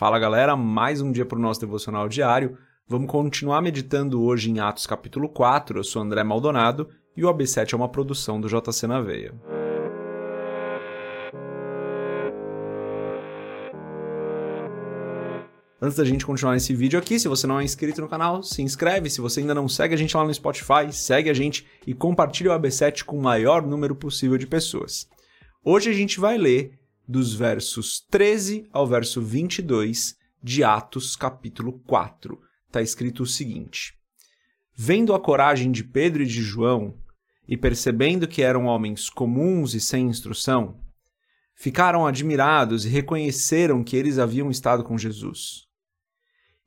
Fala galera, mais um dia para o nosso devocional diário. Vamos continuar meditando hoje em Atos capítulo 4. Eu sou André Maldonado e o AB7 é uma produção do JC na Veia. Antes da gente continuar nesse vídeo aqui, se você não é inscrito no canal, se inscreve. Se você ainda não segue a gente lá no Spotify, segue a gente e compartilha o AB7 com o maior número possível de pessoas. Hoje a gente vai ler dos versos 13 ao verso 22 de Atos, capítulo 4. Está escrito o seguinte: Vendo a coragem de Pedro e de João, e percebendo que eram homens comuns e sem instrução, ficaram admirados e reconheceram que eles haviam estado com Jesus.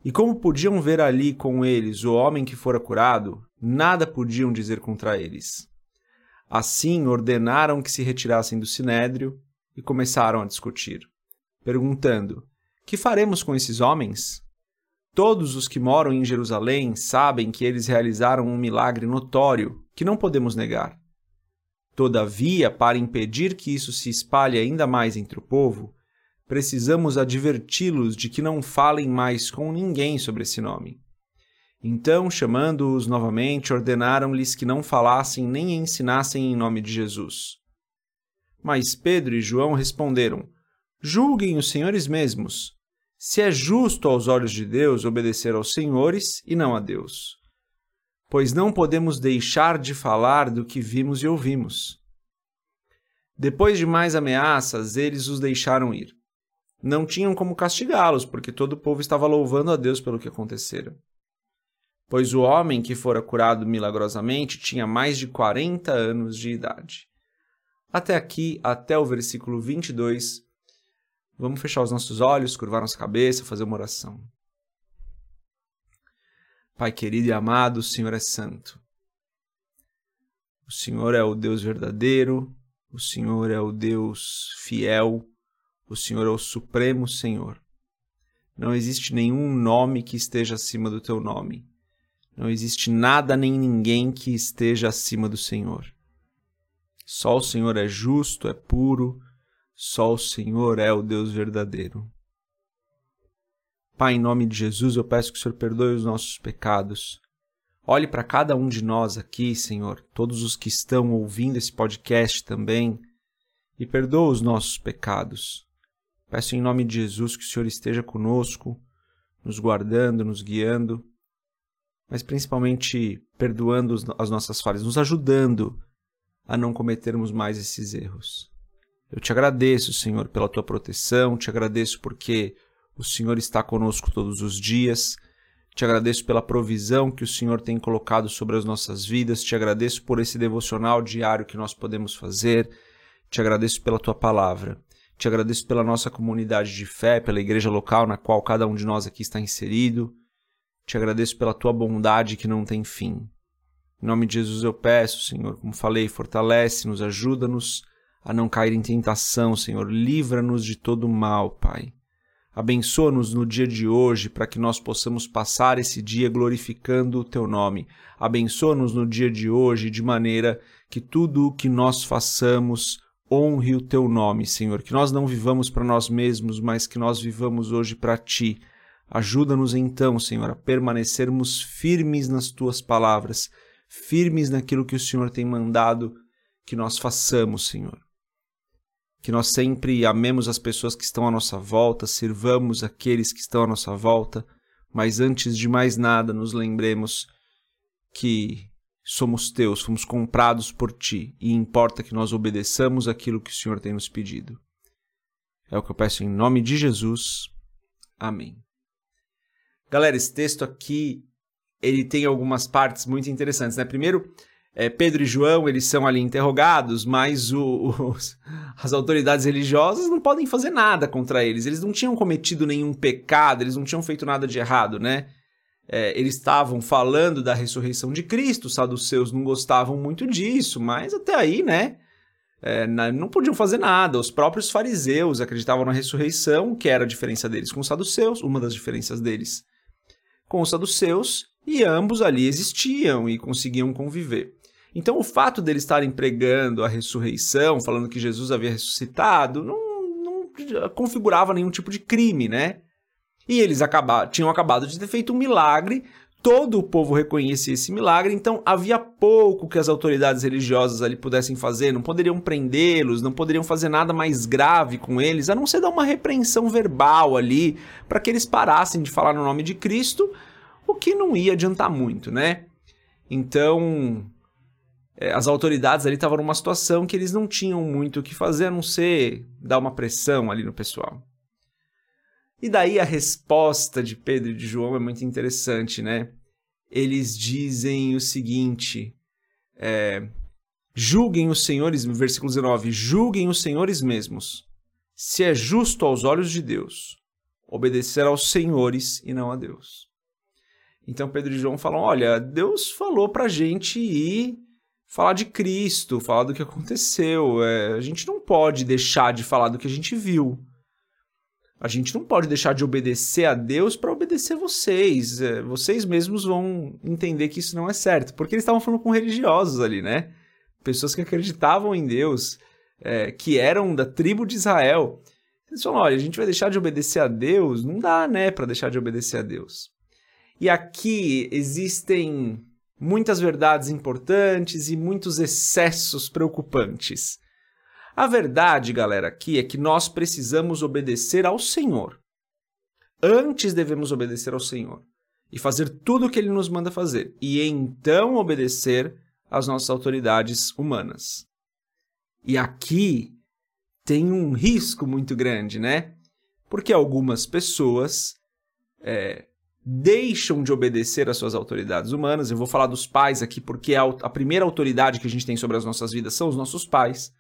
E como podiam ver ali com eles o homem que fora curado, nada podiam dizer contra eles. Assim ordenaram que se retirassem do sinédrio e começaram a discutir, perguntando: Que faremos com esses homens? Todos os que moram em Jerusalém sabem que eles realizaram um milagre notório que não podemos negar. Todavia, para impedir que isso se espalhe ainda mais entre o povo, precisamos adverti-los de que não falem mais com ninguém sobre esse nome. Então, chamando-os novamente, ordenaram-lhes que não falassem nem ensinassem em nome de Jesus. Mas Pedro e João responderam: Julguem os senhores mesmos, se é justo aos olhos de Deus obedecer aos senhores e não a Deus. Pois não podemos deixar de falar do que vimos e ouvimos. Depois de mais ameaças, eles os deixaram ir. Não tinham como castigá-los, porque todo o povo estava louvando a Deus pelo que acontecera. Pois o homem que fora curado milagrosamente tinha mais de 40 anos de idade. Até aqui, até o versículo 22, vamos fechar os nossos olhos, curvar nossa cabeça, fazer uma oração. Pai querido e amado, o Senhor é santo. O Senhor é o Deus verdadeiro, o Senhor é o Deus fiel, o Senhor é o Supremo Senhor. Não existe nenhum nome que esteja acima do teu nome. Não existe nada nem ninguém que esteja acima do Senhor. Só o Senhor é justo, é puro, só o Senhor é o Deus verdadeiro. Pai, em nome de Jesus, eu peço que o Senhor perdoe os nossos pecados. Olhe para cada um de nós aqui, Senhor, todos os que estão ouvindo esse podcast também, e perdoa os nossos pecados. Peço em nome de Jesus que o Senhor esteja conosco, nos guardando, nos guiando, mas principalmente perdoando as nossas falhas, nos ajudando a não cometermos mais esses erros. Eu te agradeço, Senhor, pela tua proteção, te agradeço porque o Senhor está conosco todos os dias. Te agradeço pela provisão que o Senhor tem colocado sobre as nossas vidas. Te agradeço por esse devocional diário que nós podemos fazer. Te agradeço pela tua palavra. Te agradeço pela nossa comunidade de fé, pela igreja local na qual cada um de nós aqui está inserido. Te agradeço pela tua bondade que não tem fim. Em nome de Jesus eu peço, Senhor, como falei, fortalece-nos, ajuda-nos a não cair em tentação, Senhor. Livra-nos de todo mal, Pai. Abençoa-nos no dia de hoje para que nós possamos passar esse dia glorificando o Teu nome. Abençoa-nos no dia de hoje de maneira que tudo o que nós façamos honre o Teu nome, Senhor. Que nós não vivamos para nós mesmos, mas que nós vivamos hoje para Ti. Ajuda-nos então, Senhor, a permanecermos firmes nas Tuas palavras firmes naquilo que o Senhor tem mandado que nós façamos, Senhor. Que nós sempre amemos as pessoas que estão à nossa volta, sirvamos aqueles que estão à nossa volta, mas antes de mais nada nos lembremos que somos teus, fomos comprados por ti e importa que nós obedeçamos aquilo que o Senhor tem nos pedido. É o que eu peço em nome de Jesus. Amém. Galera, esse texto aqui ele tem algumas partes muito interessantes, né? Primeiro, é, Pedro e João, eles são ali interrogados, mas o, os, as autoridades religiosas não podem fazer nada contra eles. Eles não tinham cometido nenhum pecado, eles não tinham feito nada de errado, né? É, eles estavam falando da ressurreição de Cristo, os saduceus não gostavam muito disso, mas até aí, né? É, não podiam fazer nada. Os próprios fariseus acreditavam na ressurreição, que era a diferença deles com os saduceus, uma das diferenças deles com os saduceus, e ambos ali existiam e conseguiam conviver. Então, o fato deles estarem pregando a ressurreição, falando que Jesus havia ressuscitado, não, não configurava nenhum tipo de crime, né? E eles acabaram, tinham acabado de ter feito um milagre, todo o povo reconhecia esse milagre, então havia pouco que as autoridades religiosas ali pudessem fazer, não poderiam prendê-los, não poderiam fazer nada mais grave com eles, a não ser dar uma repreensão verbal ali, para que eles parassem de falar no nome de Cristo, o que não ia adiantar muito, né? Então, é, as autoridades ali estavam numa situação que eles não tinham muito o que fazer a não ser dar uma pressão ali no pessoal. E daí a resposta de Pedro e de João é muito interessante, né? Eles dizem o seguinte: é, julguem os senhores, versículo 19, julguem os senhores mesmos, se é justo aos olhos de Deus obedecer aos senhores e não a Deus. Então Pedro e João falam: olha, Deus falou pra gente ir falar de Cristo, falar do que aconteceu. É, a gente não pode deixar de falar do que a gente viu. A gente não pode deixar de obedecer a Deus para obedecer vocês. É, vocês mesmos vão entender que isso não é certo. Porque eles estavam falando com religiosos ali, né? Pessoas que acreditavam em Deus, é, que eram da tribo de Israel. Eles falam: olha, a gente vai deixar de obedecer a Deus? Não dá, né, para deixar de obedecer a Deus. E aqui existem muitas verdades importantes e muitos excessos preocupantes. A verdade, galera, aqui é que nós precisamos obedecer ao Senhor. Antes devemos obedecer ao Senhor e fazer tudo o que ele nos manda fazer, e então obedecer às nossas autoridades humanas. E aqui tem um risco muito grande, né? Porque algumas pessoas é, deixam de obedecer às suas autoridades humanas. Eu vou falar dos pais aqui porque a, a primeira autoridade que a gente tem sobre as nossas vidas são os nossos pais.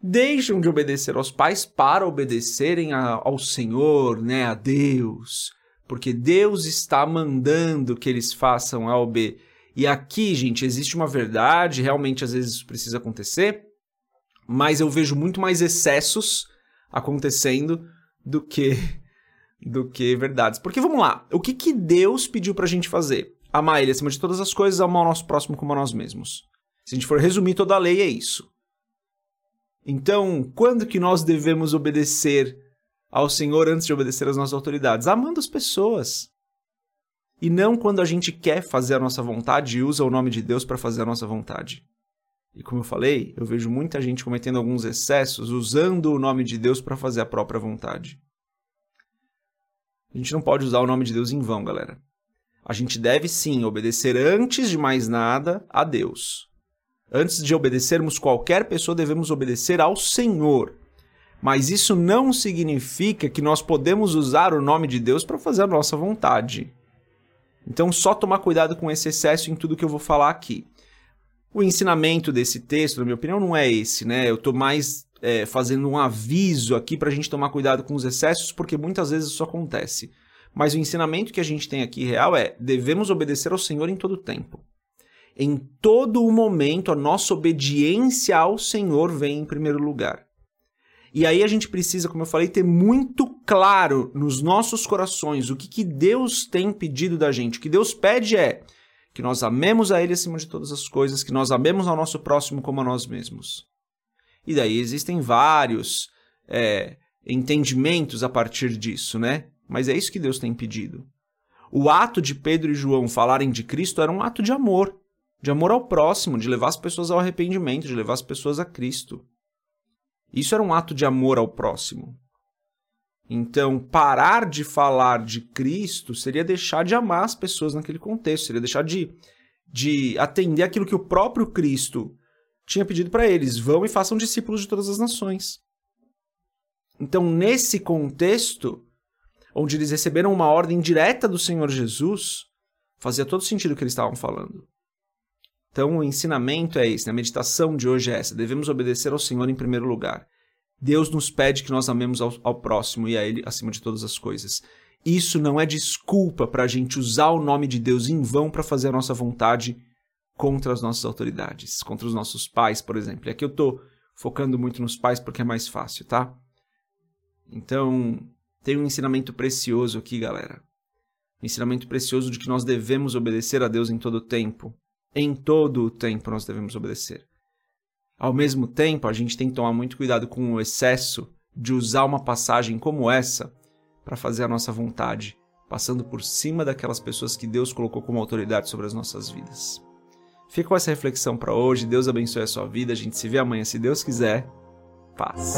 Deixam de obedecer aos pais para obedecerem a, ao Senhor, né, a Deus, porque Deus está mandando que eles façam A ou B. E aqui, gente, existe uma verdade, realmente às vezes isso precisa acontecer, mas eu vejo muito mais excessos acontecendo do que do que verdades. Porque vamos lá, o que, que Deus pediu pra gente fazer? Amar Ele acima de todas as coisas, amar o nosso próximo como a nós mesmos. Se a gente for resumir toda a lei, é isso. Então, quando que nós devemos obedecer ao Senhor antes de obedecer às nossas autoridades? Amando as pessoas. E não quando a gente quer fazer a nossa vontade e usa o nome de Deus para fazer a nossa vontade. E como eu falei, eu vejo muita gente cometendo alguns excessos usando o nome de Deus para fazer a própria vontade. A gente não pode usar o nome de Deus em vão, galera. A gente deve sim obedecer antes de mais nada a Deus. Antes de obedecermos qualquer pessoa, devemos obedecer ao Senhor. Mas isso não significa que nós podemos usar o nome de Deus para fazer a nossa vontade. Então, só tomar cuidado com esse excesso em tudo que eu vou falar aqui. O ensinamento desse texto, na minha opinião, não é esse, né? Eu estou mais é, fazendo um aviso aqui para a gente tomar cuidado com os excessos, porque muitas vezes isso acontece. Mas o ensinamento que a gente tem aqui real é: devemos obedecer ao Senhor em todo tempo. Em todo o momento, a nossa obediência ao Senhor vem em primeiro lugar. E aí a gente precisa, como eu falei, ter muito claro nos nossos corações o que, que Deus tem pedido da gente. O que Deus pede é que nós amemos a Ele acima de todas as coisas, que nós amemos ao nosso próximo como a nós mesmos. E daí existem vários é, entendimentos a partir disso, né? Mas é isso que Deus tem pedido. O ato de Pedro e João falarem de Cristo era um ato de amor, de amor ao próximo, de levar as pessoas ao arrependimento, de levar as pessoas a Cristo. Isso era um ato de amor ao próximo. Então, parar de falar de Cristo seria deixar de amar as pessoas naquele contexto, seria deixar de, de atender aquilo que o próprio Cristo tinha pedido para eles: vão e façam discípulos de todas as nações. Então, nesse contexto, onde eles receberam uma ordem direta do Senhor Jesus, fazia todo sentido o que eles estavam falando. Então, o ensinamento é esse, né? a meditação de hoje é essa: devemos obedecer ao Senhor em primeiro lugar. Deus nos pede que nós amemos ao, ao próximo e a Ele acima de todas as coisas. Isso não é desculpa para a gente usar o nome de Deus em vão para fazer a nossa vontade contra as nossas autoridades, contra os nossos pais, por exemplo. E aqui eu estou focando muito nos pais porque é mais fácil, tá? Então, tem um ensinamento precioso aqui, galera. Um ensinamento precioso de que nós devemos obedecer a Deus em todo o tempo. Em todo o tempo nós devemos obedecer. Ao mesmo tempo, a gente tem que tomar muito cuidado com o excesso de usar uma passagem como essa para fazer a nossa vontade, passando por cima daquelas pessoas que Deus colocou como autoridade sobre as nossas vidas. Fica com essa reflexão para hoje. Deus abençoe a sua vida. A gente se vê amanhã, se Deus quiser. Paz.